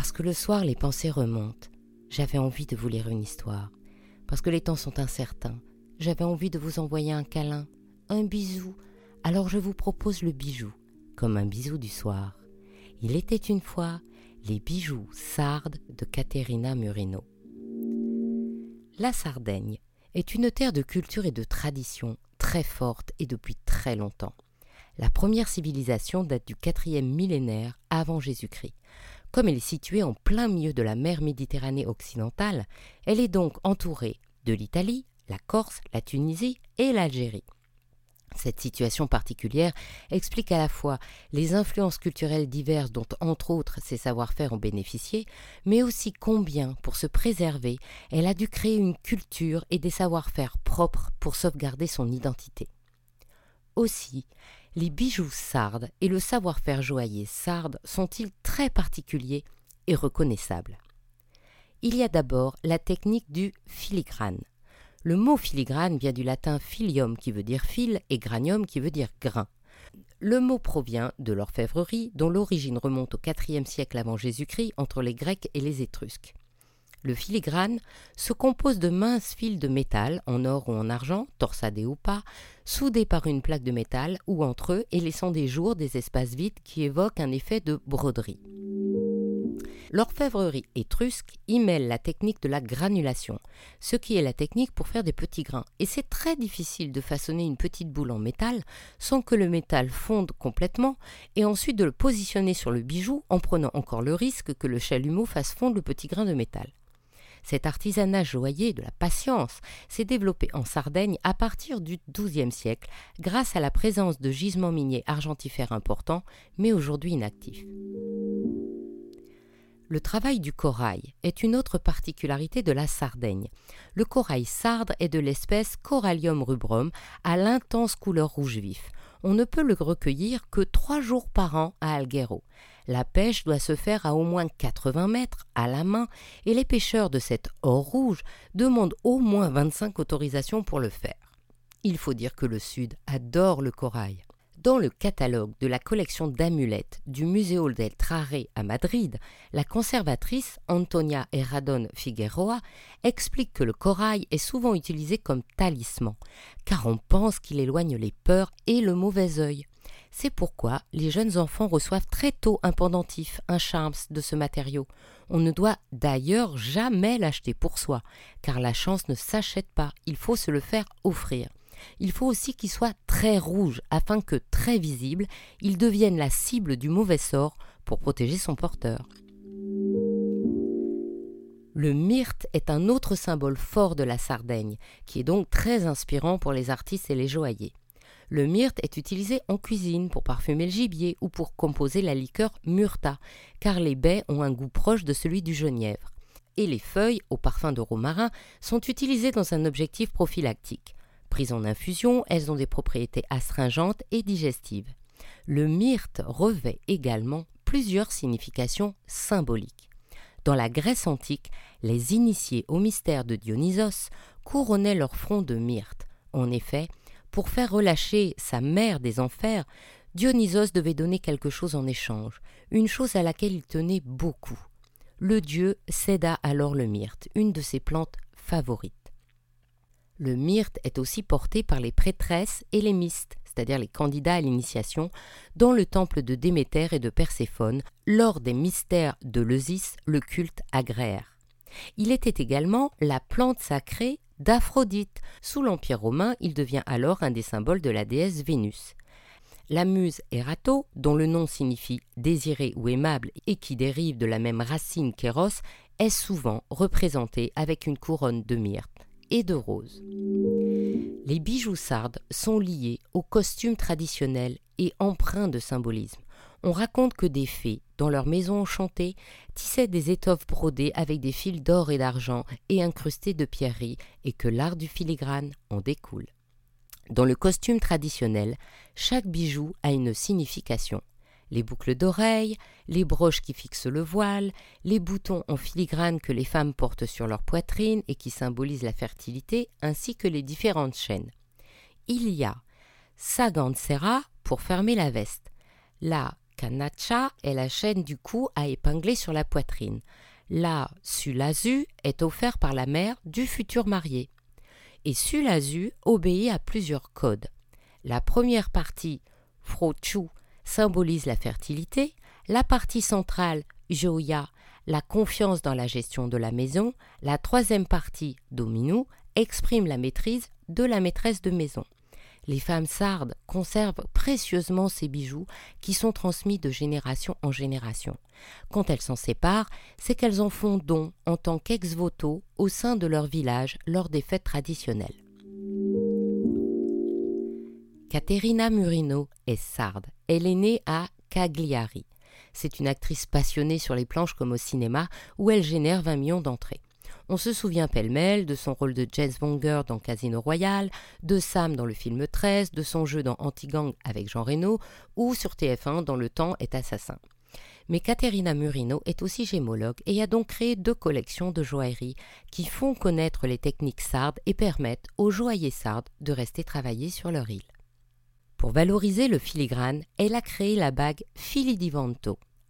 Parce que le soir les pensées remontent, j'avais envie de vous lire une histoire. Parce que les temps sont incertains, j'avais envie de vous envoyer un câlin, un bisou. Alors je vous propose le bijou, comme un bisou du soir. Il était une fois les bijoux sardes de Caterina Murino. La Sardaigne est une terre de culture et de tradition très forte et depuis très longtemps. La première civilisation date du quatrième millénaire avant Jésus-Christ. Comme elle est située en plein milieu de la mer Méditerranée occidentale, elle est donc entourée de l'Italie, la Corse, la Tunisie et l'Algérie. Cette situation particulière explique à la fois les influences culturelles diverses dont entre autres ses savoir-faire ont bénéficié, mais aussi combien, pour se préserver, elle a dû créer une culture et des savoir-faire propres pour sauvegarder son identité. Aussi, les bijoux sardes et le savoir-faire joaillier sarde sont-ils très particuliers et reconnaissables? Il y a d'abord la technique du filigrane. Le mot filigrane vient du latin filium qui veut dire fil et granium qui veut dire grain. Le mot provient de l'orfèvrerie dont l'origine remonte au IVe siècle avant Jésus-Christ entre les Grecs et les Étrusques. Le filigrane se compose de minces fils de métal, en or ou en argent, torsadés ou pas, soudés par une plaque de métal ou entre eux et laissant des jours des espaces vides qui évoquent un effet de broderie. L'orfèvrerie étrusque y mêle la technique de la granulation, ce qui est la technique pour faire des petits grains. Et c'est très difficile de façonner une petite boule en métal sans que le métal fonde complètement et ensuite de le positionner sur le bijou en prenant encore le risque que le chalumeau fasse fondre le petit grain de métal. Cet artisanat joaillier de la patience s'est développé en Sardaigne à partir du XIIe siècle grâce à la présence de gisements miniers argentifères importants, mais aujourd'hui inactifs. Le travail du corail est une autre particularité de la Sardaigne. Le corail sarde est de l'espèce Corallium rubrum à l'intense couleur rouge vif. On ne peut le recueillir que trois jours par an à Alghero. La pêche doit se faire à au moins 80 mètres à la main et les pêcheurs de cet or rouge demandent au moins 25 autorisations pour le faire. Il faut dire que le Sud adore le corail. Dans le catalogue de la collection d'amulettes du Museo del Trare à Madrid, la conservatrice Antonia Herradon Figueroa explique que le corail est souvent utilisé comme talisman, car on pense qu'il éloigne les peurs et le mauvais œil. C'est pourquoi les jeunes enfants reçoivent très tôt un pendentif, un charms de ce matériau. On ne doit d'ailleurs jamais l'acheter pour soi, car la chance ne s'achète pas, il faut se le faire offrir il faut aussi qu'il soit très rouge afin que, très visible, il devienne la cible du mauvais sort pour protéger son porteur. Le myrte est un autre symbole fort de la Sardaigne, qui est donc très inspirant pour les artistes et les joailliers. Le myrte est utilisé en cuisine pour parfumer le gibier ou pour composer la liqueur murta, car les baies ont un goût proche de celui du genièvre. Et les feuilles, au parfum de romarin, sont utilisées dans un objectif prophylactique. Prises en infusion, elles ont des propriétés astringentes et digestives. Le myrte revêt également plusieurs significations symboliques. Dans la Grèce antique, les initiés au mystère de Dionysos couronnaient leur front de myrte. En effet, pour faire relâcher sa mère des enfers, Dionysos devait donner quelque chose en échange, une chose à laquelle il tenait beaucoup. Le dieu céda alors le myrte, une de ses plantes favorites. Le myrte est aussi porté par les prêtresses et les mystes, c'est-à-dire les candidats à l'initiation, dans le temple de Déméter et de Perséphone, lors des mystères de l'Eusis, le culte agraire. Il était également la plante sacrée d'Aphrodite. Sous l'Empire romain, il devient alors un des symboles de la déesse Vénus. La muse Erato, dont le nom signifie désiré ou aimable et qui dérive de la même racine qu'Eros, est souvent représentée avec une couronne de myrte de rose. Les bijoux sardes sont liés aux costumes traditionnels et empreints de symbolisme. On raconte que des fées, dans leur maison enchantée, tissaient des étoffes brodées avec des fils d'or et d'argent et incrustées de pierreries, et que l'art du filigrane en découle. Dans le costume traditionnel, chaque bijou a une signification les boucles d'oreilles, les broches qui fixent le voile, les boutons en filigrane que les femmes portent sur leur poitrine et qui symbolisent la fertilité, ainsi que les différentes chaînes. Il y a Sera pour fermer la veste, la Canaccia est la chaîne du cou à épingler sur la poitrine. La Sulazu est offert par la mère du futur marié. Et Sulazu obéit à plusieurs codes. La première partie, Frochu, symbolise la fertilité, la partie centrale, Joya, la confiance dans la gestion de la maison, la troisième partie, Dominu, exprime la maîtrise de la maîtresse de maison. Les femmes sardes conservent précieusement ces bijoux qui sont transmis de génération en génération. Quand elles s'en séparent, c'est qu'elles en font don en tant qu'ex-voto au sein de leur village lors des fêtes traditionnelles. Caterina Murino est sarde. Elle est née à Cagliari. C'est une actrice passionnée sur les planches comme au cinéma où elle génère 20 millions d'entrées. On se souvient pêle-mêle de son rôle de Jess Wonger dans Casino Royale, de Sam dans le film 13, de son jeu dans Anti-Gang avec Jean Reno ou sur TF1 dans Le Temps est assassin. Mais Caterina Murino est aussi gémologue et a donc créé deux collections de joaillerie qui font connaître les techniques sardes et permettent aux joailliers sardes de rester travailler sur leur île. Pour valoriser le filigrane, elle a créé la bague Fili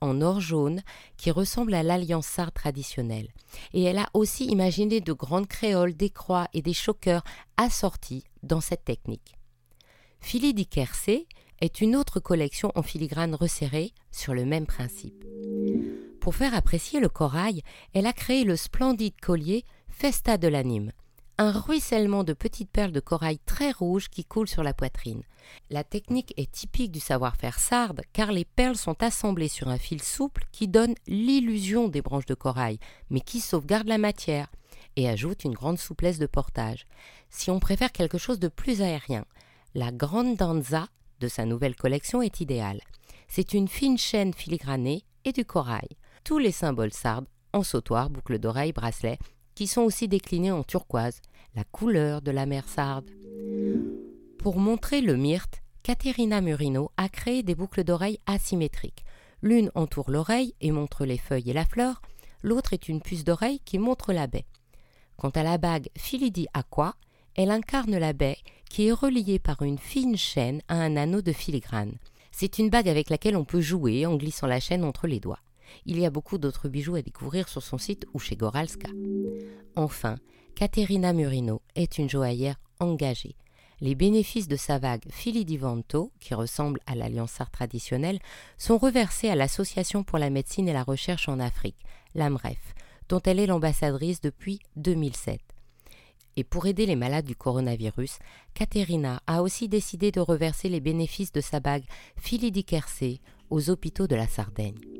en or jaune qui ressemble à l'alliance sarde traditionnelle. Et elle a aussi imaginé de grandes créoles, des croix et des choqueurs assortis dans cette technique. Fili di Quercé est une autre collection en filigrane resserrée sur le même principe. Pour faire apprécier le corail, elle a créé le splendide collier Festa de l'anime, un ruissellement de petites perles de corail très rouges qui coulent sur la poitrine. La technique est typique du savoir-faire sarde car les perles sont assemblées sur un fil souple qui donne l'illusion des branches de corail, mais qui sauvegarde la matière et ajoute une grande souplesse de portage. Si on préfère quelque chose de plus aérien, la grande danza de sa nouvelle collection est idéale. C'est une fine chaîne filigranée et du corail. Tous les symboles sardes, en sautoir, boucles d'oreilles, bracelets, qui sont aussi déclinés en turquoise, la couleur de la mer sarde. Pour montrer le myrte, Caterina Murino a créé des boucles d'oreilles asymétriques. L'une entoure l'oreille et montre les feuilles et la fleur, l'autre est une puce d'oreille qui montre la baie. Quant à la bague Filidi Aqua, elle incarne la baie qui est reliée par une fine chaîne à un anneau de filigrane. C'est une bague avec laquelle on peut jouer en glissant la chaîne entre les doigts. Il y a beaucoup d'autres bijoux à découvrir sur son site ou chez Goralska. Enfin, Caterina Murino est une joaillère engagée. Les bénéfices de sa vague Fili di Vanto, qui ressemble à l'Alliance Art traditionnelle, sont reversés à l'Association pour la médecine et la recherche en Afrique, l'AMREF, dont elle est l'ambassadrice depuis 2007. Et pour aider les malades du coronavirus, Caterina a aussi décidé de reverser les bénéfices de sa bague Fili di Quercé aux hôpitaux de la Sardaigne.